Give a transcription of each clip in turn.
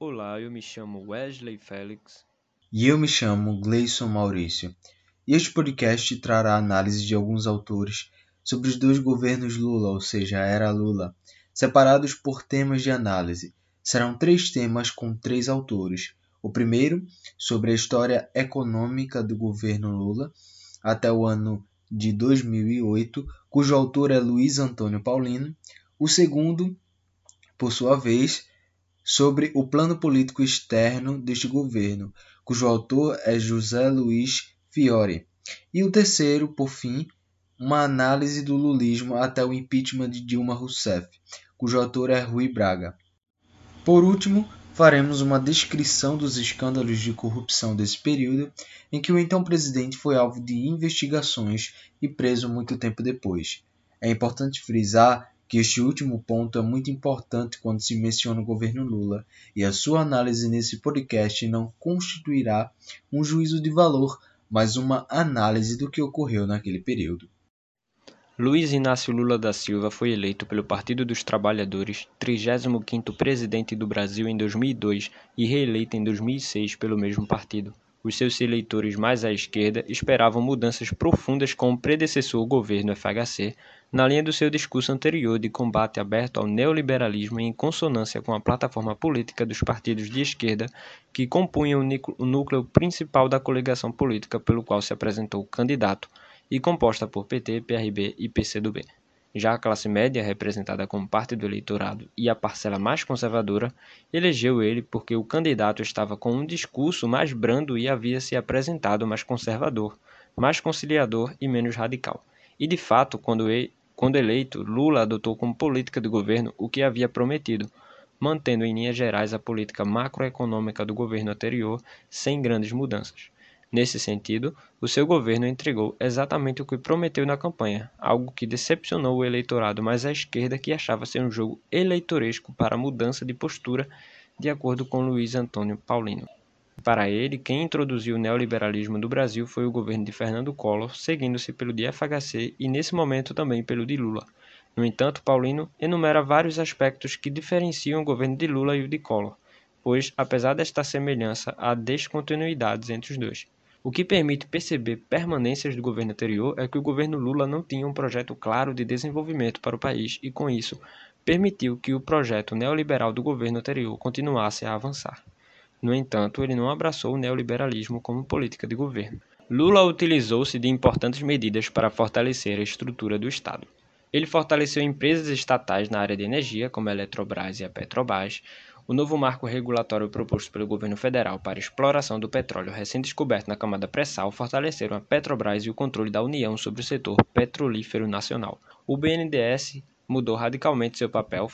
Olá, eu me chamo Wesley Félix. E eu me chamo Gleison Maurício. E este podcast trará análise de alguns autores sobre os dois governos Lula, ou seja, a era Lula, separados por temas de análise. Serão três temas com três autores. O primeiro, sobre a história econômica do governo Lula até o ano de 2008, cujo autor é Luiz Antônio Paulino. O segundo, por sua vez, sobre o plano político externo deste governo, cujo autor é José Luiz Fiore. E o terceiro, por fim, uma análise do lulismo até o impeachment de Dilma Rousseff, cujo autor é Rui Braga. Por último, faremos uma descrição dos escândalos de corrupção desse período, em que o então presidente foi alvo de investigações e preso muito tempo depois. É importante frisar que este último ponto é muito importante quando se menciona o governo Lula, e a sua análise nesse podcast não constituirá um juízo de valor, mas uma análise do que ocorreu naquele período. Luiz Inácio Lula da Silva foi eleito pelo Partido dos Trabalhadores, 35º presidente do Brasil em 2002 e reeleito em 2006 pelo mesmo partido. Os seus eleitores mais à esquerda esperavam mudanças profundas com o predecessor governo FHC, na linha do seu discurso anterior de combate aberto ao neoliberalismo em consonância com a plataforma política dos partidos de esquerda que compunham o núcleo principal da coligação política pelo qual se apresentou candidato, e composta por PT, PRB e PCdoB. Já a classe média, representada como parte do eleitorado e a parcela mais conservadora, elegeu ele porque o candidato estava com um discurso mais brando e havia se apresentado mais conservador, mais conciliador e menos radical. E de fato, quando, ele, quando eleito, Lula adotou como política do governo o que havia prometido, mantendo em linhas gerais a política macroeconômica do governo anterior sem grandes mudanças. Nesse sentido, o seu governo entregou exatamente o que prometeu na campanha, algo que decepcionou o eleitorado mais à esquerda que achava ser um jogo eleitoresco para mudança de postura, de acordo com Luiz Antônio Paulino. Para ele, quem introduziu o neoliberalismo do Brasil foi o governo de Fernando Collor, seguindo-se pelo de FHC e, nesse momento, também pelo de Lula. No entanto, Paulino enumera vários aspectos que diferenciam o governo de Lula e o de Collor, pois, apesar desta semelhança, há descontinuidades entre os dois. O que permite perceber permanências do governo anterior é que o governo Lula não tinha um projeto claro de desenvolvimento para o país e, com isso, permitiu que o projeto neoliberal do governo anterior continuasse a avançar. No entanto, ele não abraçou o neoliberalismo como política de governo. Lula utilizou-se de importantes medidas para fortalecer a estrutura do Estado. Ele fortaleceu empresas estatais na área de energia, como a Eletrobras e a Petrobras, o novo marco regulatório proposto pelo governo federal para exploração do petróleo recém-descoberto na camada pré-sal fortaleceram a Petrobras e o controle da União sobre o setor petrolífero nacional. O BNDES mudou radicalmente seu papel,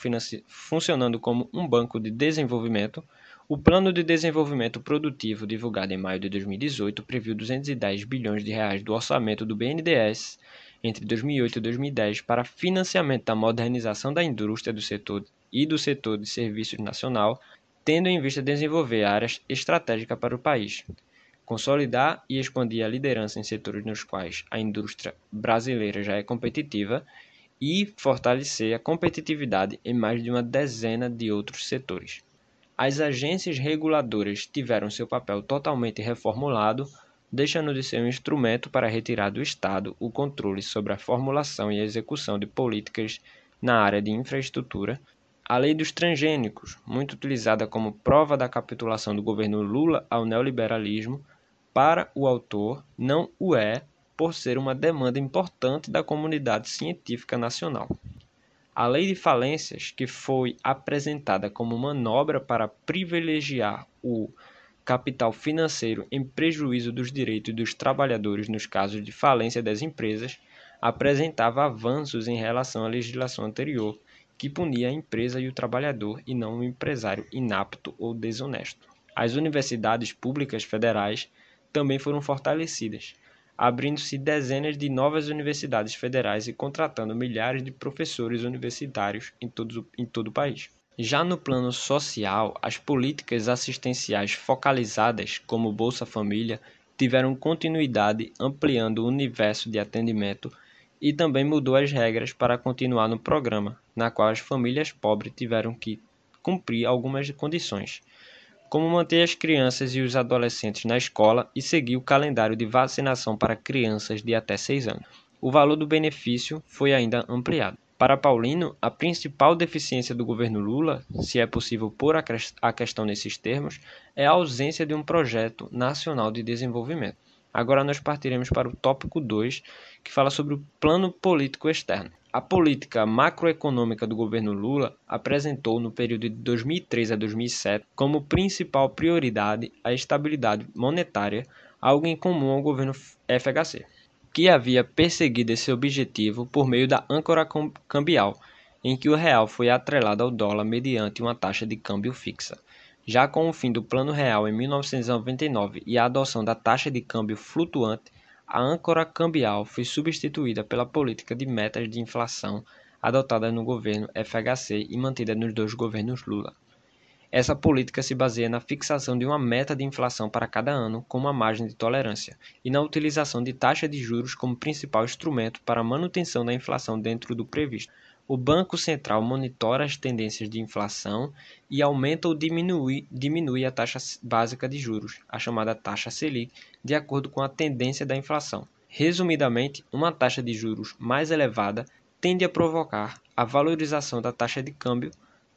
funcionando como um banco de desenvolvimento. O Plano de Desenvolvimento Produtivo, divulgado em maio de 2018, previu 210 bilhões de reais do orçamento do BNDES entre 2008 e 2010 para financiamento da modernização da indústria do setor e do setor de serviços nacional, tendo em vista desenvolver áreas estratégicas para o país, consolidar e expandir a liderança em setores nos quais a indústria brasileira já é competitiva e fortalecer a competitividade em mais de uma dezena de outros setores. As agências reguladoras tiveram seu papel totalmente reformulado, deixando de ser um instrumento para retirar do Estado o controle sobre a formulação e execução de políticas na área de infraestrutura a lei dos transgênicos, muito utilizada como prova da capitulação do governo Lula ao neoliberalismo, para o autor não o é por ser uma demanda importante da comunidade científica nacional. A lei de falências, que foi apresentada como manobra para privilegiar o capital financeiro em prejuízo dos direitos dos trabalhadores nos casos de falência das empresas, apresentava avanços em relação à legislação anterior, que punia a empresa e o trabalhador e não o empresário inapto ou desonesto. As universidades públicas federais também foram fortalecidas, abrindo-se dezenas de novas universidades federais e contratando milhares de professores universitários em todo, em todo o país. Já no plano social, as políticas assistenciais focalizadas, como Bolsa Família, tiveram continuidade ampliando o universo de atendimento e também mudou as regras para continuar no programa, na qual as famílias pobres tiveram que cumprir algumas condições. como manter as crianças e os adolescentes na escola e seguir o calendário de vacinação para crianças de até 6 anos. O valor do benefício foi ainda ampliado. Para Paulino, a principal deficiência do governo Lula, se é possível pôr a questão nesses termos, é a ausência de um projeto nacional de desenvolvimento. Agora nós partiremos para o tópico 2, que fala sobre o plano político externo. A política macroeconômica do governo Lula apresentou no período de 2003 a 2007 como principal prioridade a estabilidade monetária, algo em comum ao governo FHC, que havia perseguido esse objetivo por meio da âncora cambial, em que o real foi atrelado ao dólar mediante uma taxa de câmbio fixa. Já com o fim do Plano Real em 1999 e a adoção da taxa de câmbio flutuante, a âncora cambial foi substituída pela política de metas de inflação adotada no governo FHC e mantida nos dois governos Lula. Essa política se baseia na fixação de uma meta de inflação para cada ano com uma margem de tolerância e na utilização de taxa de juros como principal instrumento para a manutenção da inflação dentro do previsto. O Banco Central monitora as tendências de inflação e aumenta ou diminui, diminui a taxa básica de juros, a chamada taxa Selic, de acordo com a tendência da inflação. Resumidamente, uma taxa de juros mais elevada tende a provocar a valorização da taxa de câmbio,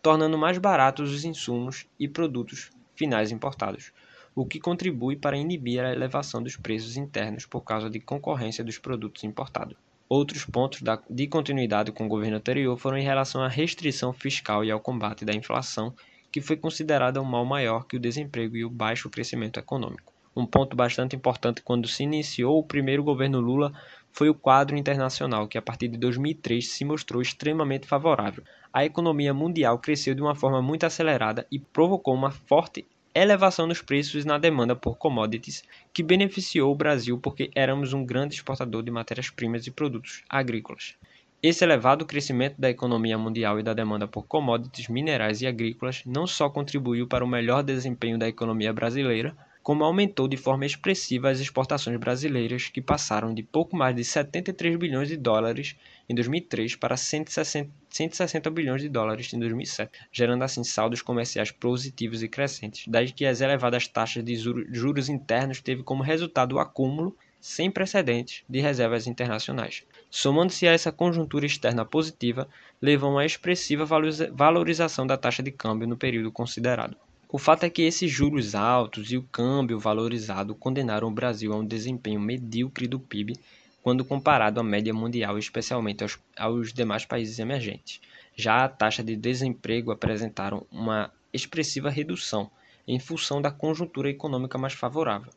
tornando mais baratos os insumos e produtos finais importados, o que contribui para inibir a elevação dos preços internos por causa de concorrência dos produtos importados. Outros pontos de continuidade com o governo anterior foram em relação à restrição fiscal e ao combate da inflação, que foi considerada um mal maior que o desemprego e o baixo crescimento econômico. Um ponto bastante importante quando se iniciou o primeiro governo Lula foi o quadro internacional, que a partir de 2003 se mostrou extremamente favorável. A economia mundial cresceu de uma forma muito acelerada e provocou uma forte elevação nos preços na demanda por commodities, que beneficiou o Brasil porque éramos um grande exportador de matérias-primas e produtos agrícolas. Esse elevado crescimento da economia mundial e da demanda por commodities minerais e agrícolas não só contribuiu para o melhor desempenho da economia brasileira, como aumentou de forma expressiva as exportações brasileiras, que passaram de pouco mais de 73 bilhões de dólares em 2003 para 160, 160 bilhões de dólares em 2007, gerando assim saldos comerciais positivos e crescentes, daí que as elevadas taxas de juros internos teve como resultado o acúmulo sem precedentes de reservas internacionais. Somando-se a essa conjuntura externa positiva, levou a expressiva valorização da taxa de câmbio no período considerado. O fato é que esses juros altos e o câmbio valorizado condenaram o Brasil a um desempenho medíocre do PIB quando comparado à média mundial, especialmente aos, aos demais países emergentes. Já a taxa de desemprego apresentaram uma expressiva redução em função da conjuntura econômica mais favorável,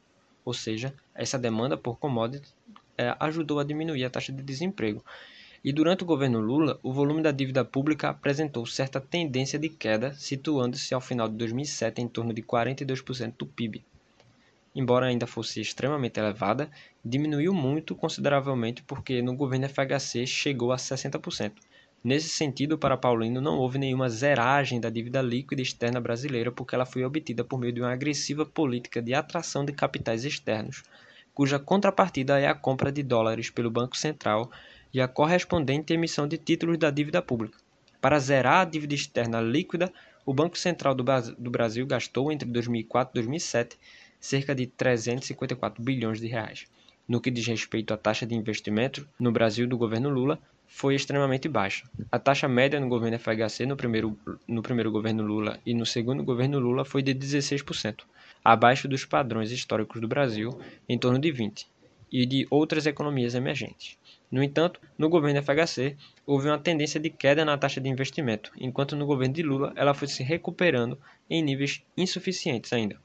ou seja, essa demanda por commodities é, ajudou a diminuir a taxa de desemprego, e durante o governo Lula, o volume da dívida pública apresentou certa tendência de queda, situando-se ao final de 2007 em torno de 42% do PIB. Embora ainda fosse extremamente elevada, diminuiu muito consideravelmente porque no governo FHC chegou a 60%. Nesse sentido, para Paulino, não houve nenhuma zeragem da dívida líquida externa brasileira porque ela foi obtida por meio de uma agressiva política de atração de capitais externos, cuja contrapartida é a compra de dólares pelo Banco Central e a correspondente emissão de títulos da dívida pública. Para zerar a dívida externa líquida, o Banco Central do Brasil gastou entre 2004 e 2007 cerca de 354 bilhões de reais. No que diz respeito à taxa de investimento no Brasil do governo Lula, foi extremamente baixa. A taxa média no governo FHC no primeiro, no primeiro governo Lula e no segundo governo Lula foi de 16%, abaixo dos padrões históricos do Brasil, em torno de 20%, e de outras economias emergentes. No entanto, no governo FHC, houve uma tendência de queda na taxa de investimento, enquanto no governo de Lula ela foi se recuperando em níveis insuficientes ainda.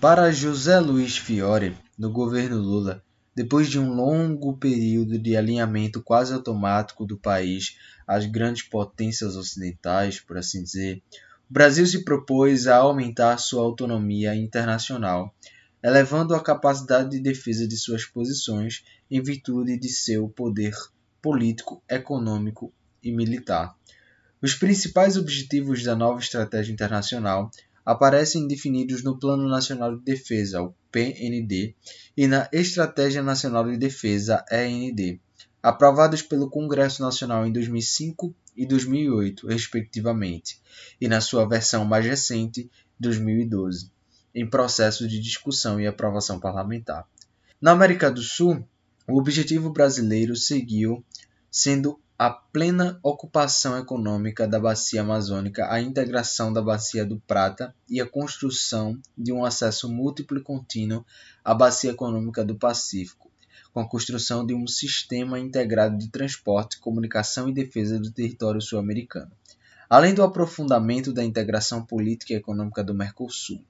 Para José Luiz Fiore, no governo Lula, depois de um longo período de alinhamento quase automático do país às grandes potências ocidentais, por assim dizer, o Brasil se propôs a aumentar sua autonomia internacional elevando a capacidade de defesa de suas posições em virtude de seu poder político, econômico e militar. Os principais objetivos da nova estratégia internacional aparecem definidos no Plano Nacional de Defesa, o PND, e na Estratégia Nacional de Defesa, END, aprovados pelo Congresso Nacional em 2005 e 2008, respectivamente, e na sua versão mais recente, 2012. em processo de discussão e aprovação parlamentar. Na América do Sul, o objetivo brasileiro seguiu sendo a plena ocupação econômica da bacia amazônica, a integração da bacia do Prata e a construção de um acesso múltiplo e contínuo à bacia econômica do Pacífico, com a construção de um sistema integrado de transporte, comunicação e defesa do território sul-americano, além do aprofundamento da integração política e econômica do Mercosul.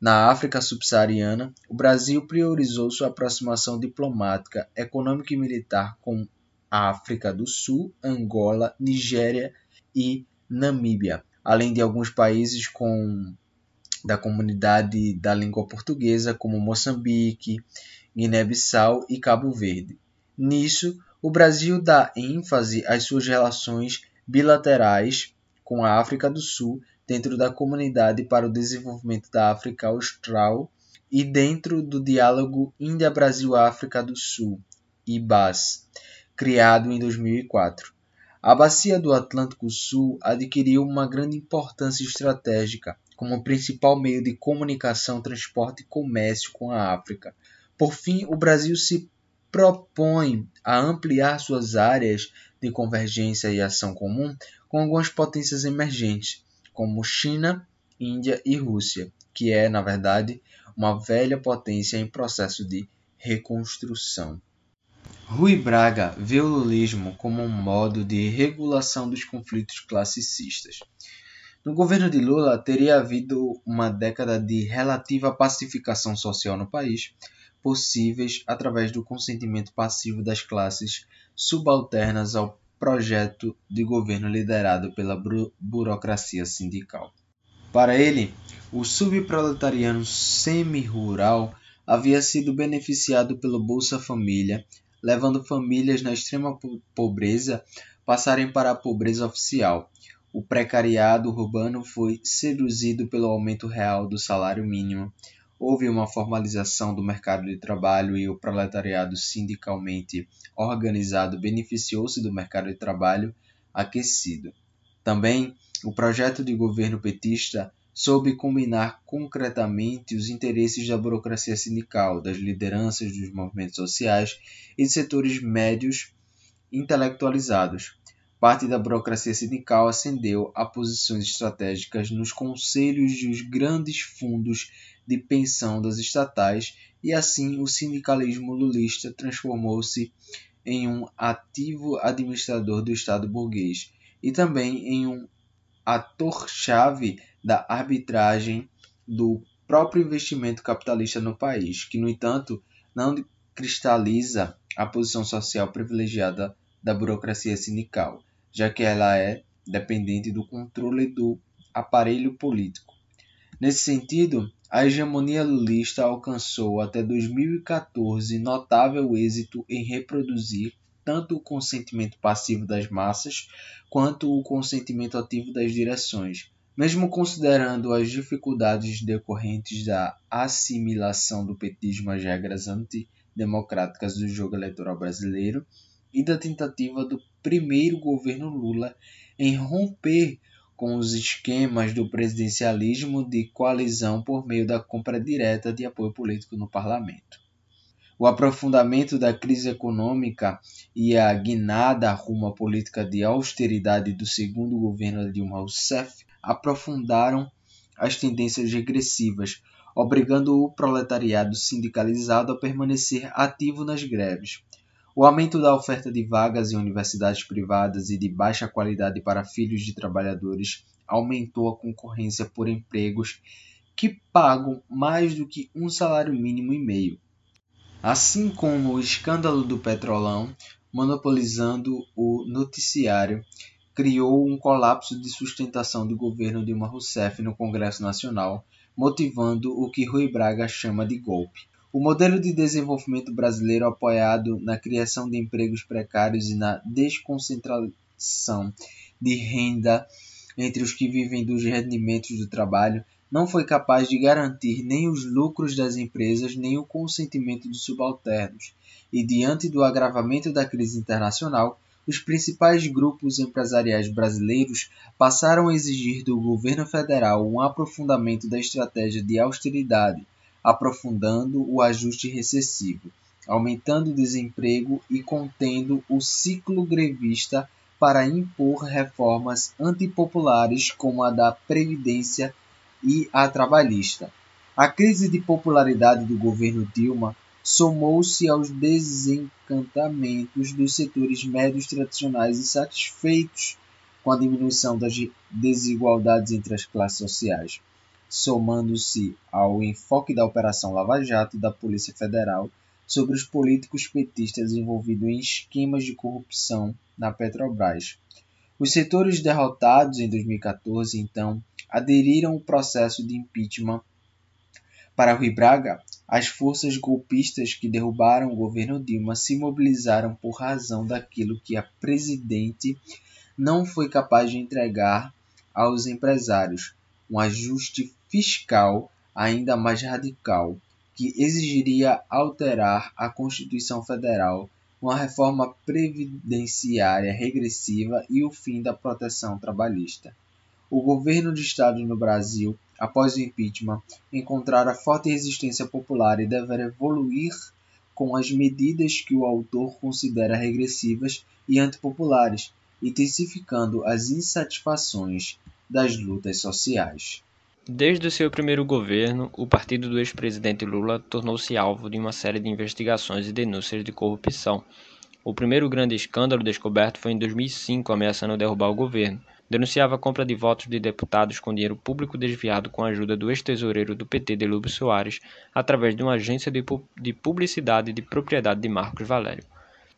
Na África subsaariana, o Brasil priorizou sua aproximação diplomática, econômica e militar com África do Sul, Angola, Nigéria e Namíbia, além de alguns países com da comunidade da língua portuguesa, como Moçambique, Guiné-Bissau e Cabo Verde. Nisso, o Brasil dá ênfase às suas relações bilaterais com a África do Sul dentro da Comunidade para o Desenvolvimento da África Austral e dentro do Diálogo Índia-Brasil-África do Sul, IBAS, criado em 2004. A Bacia do Atlântico Sul adquiriu uma grande importância estratégica como principal meio de comunicação, transporte e comércio com a África. Por fim, o Brasil se propõe a ampliar suas áreas de convergência e ação comum com algumas potências emergentes, como China, Índia e Rússia, que é, na verdade, uma velha potência em processo de reconstrução. Rui Braga vê o lulismo como um modo de regulação dos conflitos classicistas. No governo de Lula, teria havido uma década de relativa pacificação social no país, possíveis através do consentimento passivo das classes subalternas ao projeto de governo liderado pela burocracia sindical. Para ele, o subproletariano semi-rural havia sido beneficiado pelo Bolsa Família levando famílias na extrema pobreza passarem para a pobreza oficial. O precariado urbano foi seduzido pelo aumento real do salário mínimo. Houve uma formalização do mercado de trabalho e o proletariado sindicalmente organizado beneficiou-se do mercado de trabalho aquecido. Também o projeto de governo petista soube combinar concretamente os interesses da burocracia sindical, das lideranças dos movimentos sociais e de setores médios intelectualizados. Parte da burocracia sindical ascendeu a posições estratégicas nos conselhos dos grandes fundos de pensão das estatais e assim o sindicalismo lulista transformou-se em um ativo administrador do Estado burguês e também em um ator-chave da arbitragem do próprio investimento capitalista no país, que, no entanto, não cristaliza a posição social privilegiada da burocracia sindical, já que ela é dependente do controle do aparelho político. Nesse sentido, a hegemonia lulista alcançou até 2014 notável êxito em reproduzir tanto o consentimento passivo das massas quanto o consentimento ativo das direções, mesmo considerando as dificuldades decorrentes da assimilação do petismo às regras antidemocráticas do jogo eleitoral brasileiro e da tentativa do primeiro governo Lula em romper com os esquemas do presidencialismo de coalizão por meio da compra direta de apoio político no parlamento. O aprofundamento da crise econômica e a guinada rumo à política de austeridade do segundo governo de Dilma Rousseff aprofundaram as tendências regressivas, obrigando o proletariado sindicalizado a permanecer ativo nas greves. O aumento da oferta de vagas em universidades privadas e de baixa qualidade para filhos de trabalhadores aumentou a concorrência por empregos que pagam mais do que um salário mínimo e meio assim como o escândalo do Petrolão, monopolizando o noticiário, criou um colapso de sustentação do governo Dilma Rousseff no Congresso Nacional, motivando o que Rui Braga chama de golpe. O modelo de desenvolvimento brasileiro apoiado na criação de empregos precários e na desconcentração de renda entre os que vivem dos rendimentos do trabalho não foi capaz de garantir nem os lucros das empresas nem o consentimento dos subalternos, e diante do agravamento da crise internacional, os principais grupos empresariais brasileiros passaram a exigir do governo federal um aprofundamento da estratégia de austeridade, aprofundando o ajuste recessivo, aumentando o desemprego e contendo o ciclo grevista para impor reformas antipopulares como a da Previdência e a trabalhista. A crise de popularidade do governo Dilma somou-se aos desencantamentos dos setores médios tradicionais insatisfeitos com a diminuição das desigualdades entre as classes sociais, somando-se ao enfoque da Operação Lava Jato da Polícia Federal sobre os políticos petistas envolvidos em esquemas de corrupção na Petrobras. Os setores derrotados em 2014, então, aderiram ao processo de impeachment. Para Rui Braga, as forças golpistas que derrubaram o governo Dilma se mobilizaram por razão daquilo que a presidente não foi capaz de entregar aos empresários, um ajuste fiscal ainda mais radical, que exigiria alterar a Constituição Federal, uma reforma previdenciária regressiva e o fim da proteção trabalhista. O governo de Estado no Brasil após o impeachment, encontrara forte resistência popular e deverá evoluir com as medidas que o autor considera regressivas e antipopulares, intensificando as insatisfações das lutas sociais. Desde o seu primeiro governo, o partido do ex-presidente Lula tornou-se alvo de uma série de investigações e denúncias de corrupção. O primeiro grande escândalo descoberto foi em 2005, ameaçando derrubar o governo denunciava a compra de votos de deputados com dinheiro público desviado com a ajuda do ex-tesoureiro do PT, Delúbio Soares, através de uma agência de, pu de publicidade de propriedade de Marcos Valério.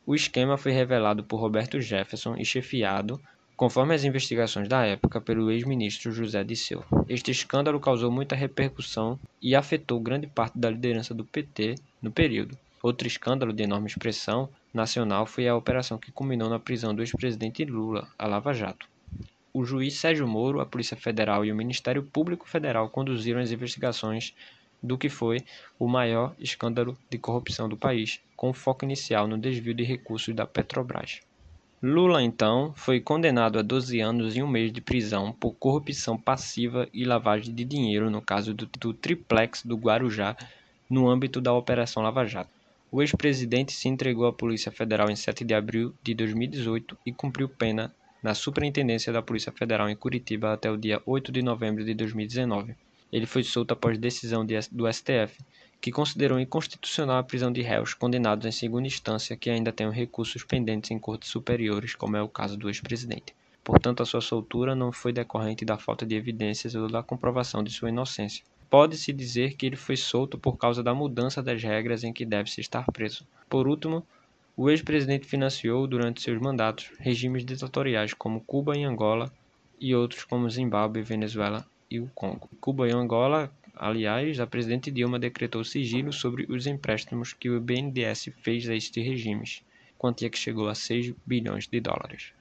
O esquema foi revelado por Roberto Jefferson e chefiado, conforme as investigações da época, pelo ex-ministro José Disseu. Este escândalo causou muita repercussão e afetou grande parte da liderança do PT no período. Outro escândalo de enorme expressão nacional foi a operação que culminou na prisão do ex-presidente Lula, a Lava Jato o juiz Sérgio Moro, a Polícia Federal e o Ministério Público Federal conduziram as investigações do que foi o maior escândalo de corrupção do país, com foco inicial no desvio de recursos da Petrobras. Lula, então, foi condenado a 12 anos e um mês de prisão por corrupção passiva e lavagem de dinheiro no caso do, do triplex do Guarujá, no âmbito da Operação Lava Jato. O ex-presidente se entregou à Polícia Federal em 7 de abril de 2018 e cumpriu pena na Superintendência da Polícia Federal em Curitiba até o dia 8 de novembro de 2019. Ele foi solto após decisão de, do STF, que considerou inconstitucional a prisão de réus condenados em segunda instância que ainda tenham recursos pendentes em cortes superiores, como é o caso do ex-presidente. Portanto, a sua soltura não foi decorrente da falta de evidências ou da comprovação de sua inocência. Pode-se dizer que ele foi solto por causa da mudança das regras em que deve-se estar preso. Por último, o ex-presidente financiou, durante seus mandatos, regimes ditatoriais como Cuba e Angola e outros como Zimbábue, Venezuela e o Congo. Cuba e Angola, aliás, a presidente Dilma decretou sigilo sobre os empréstimos que o BNDES fez a estes regimes, quantia que chegou a 6 bilhões de dólares.